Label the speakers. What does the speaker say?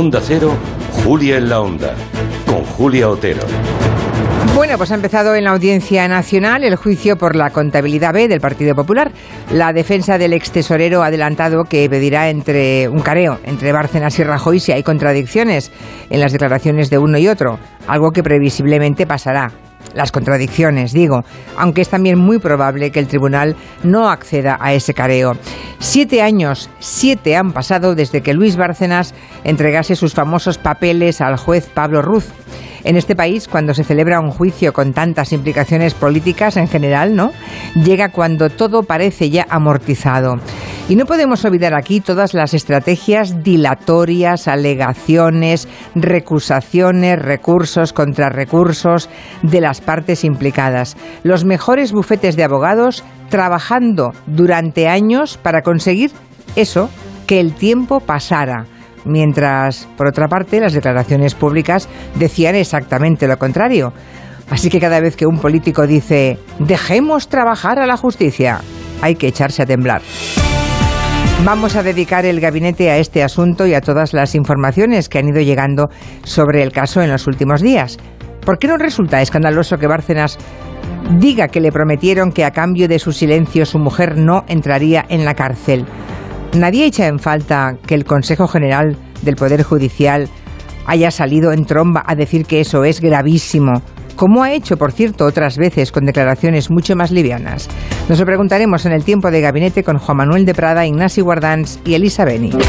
Speaker 1: Onda Cero, Julia en la Onda, con Julia Otero.
Speaker 2: Bueno, pues ha empezado en la Audiencia Nacional el juicio por la contabilidad B del Partido Popular. La defensa del ex tesorero ha adelantado que pedirá entre un careo entre Bárcenas y Rajoy si hay contradicciones en las declaraciones de uno y otro, algo que previsiblemente pasará las contradicciones, digo, aunque es también muy probable que el tribunal no acceda a ese careo. Siete años, siete han pasado desde que Luis Bárcenas entregase sus famosos papeles al juez Pablo Ruz. En este país, cuando se celebra un juicio con tantas implicaciones políticas en general, ¿no? Llega cuando todo parece ya amortizado. Y no podemos olvidar aquí todas las estrategias dilatorias, alegaciones, recusaciones, recursos, contrarrecursos de las partes implicadas. Los mejores bufetes de abogados trabajando durante años para conseguir eso, que el tiempo pasara mientras, por otra parte, las declaraciones públicas decían exactamente lo contrario. Así que cada vez que un político dice dejemos trabajar a la justicia, hay que echarse a temblar. Vamos a dedicar el gabinete a este asunto y a todas las informaciones que han ido llegando sobre el caso en los últimos días. ¿Por qué no resulta escandaloso que Bárcenas diga que le prometieron que a cambio de su silencio su mujer no entraría en la cárcel? Nadie echa en falta que el Consejo General del Poder Judicial haya salido en tromba a decir que eso es gravísimo, como ha hecho, por cierto, otras veces con declaraciones mucho más livianas. Nos lo preguntaremos en el tiempo de gabinete con Juan Manuel de Prada, Ignasi Guardans y Elisa Beni.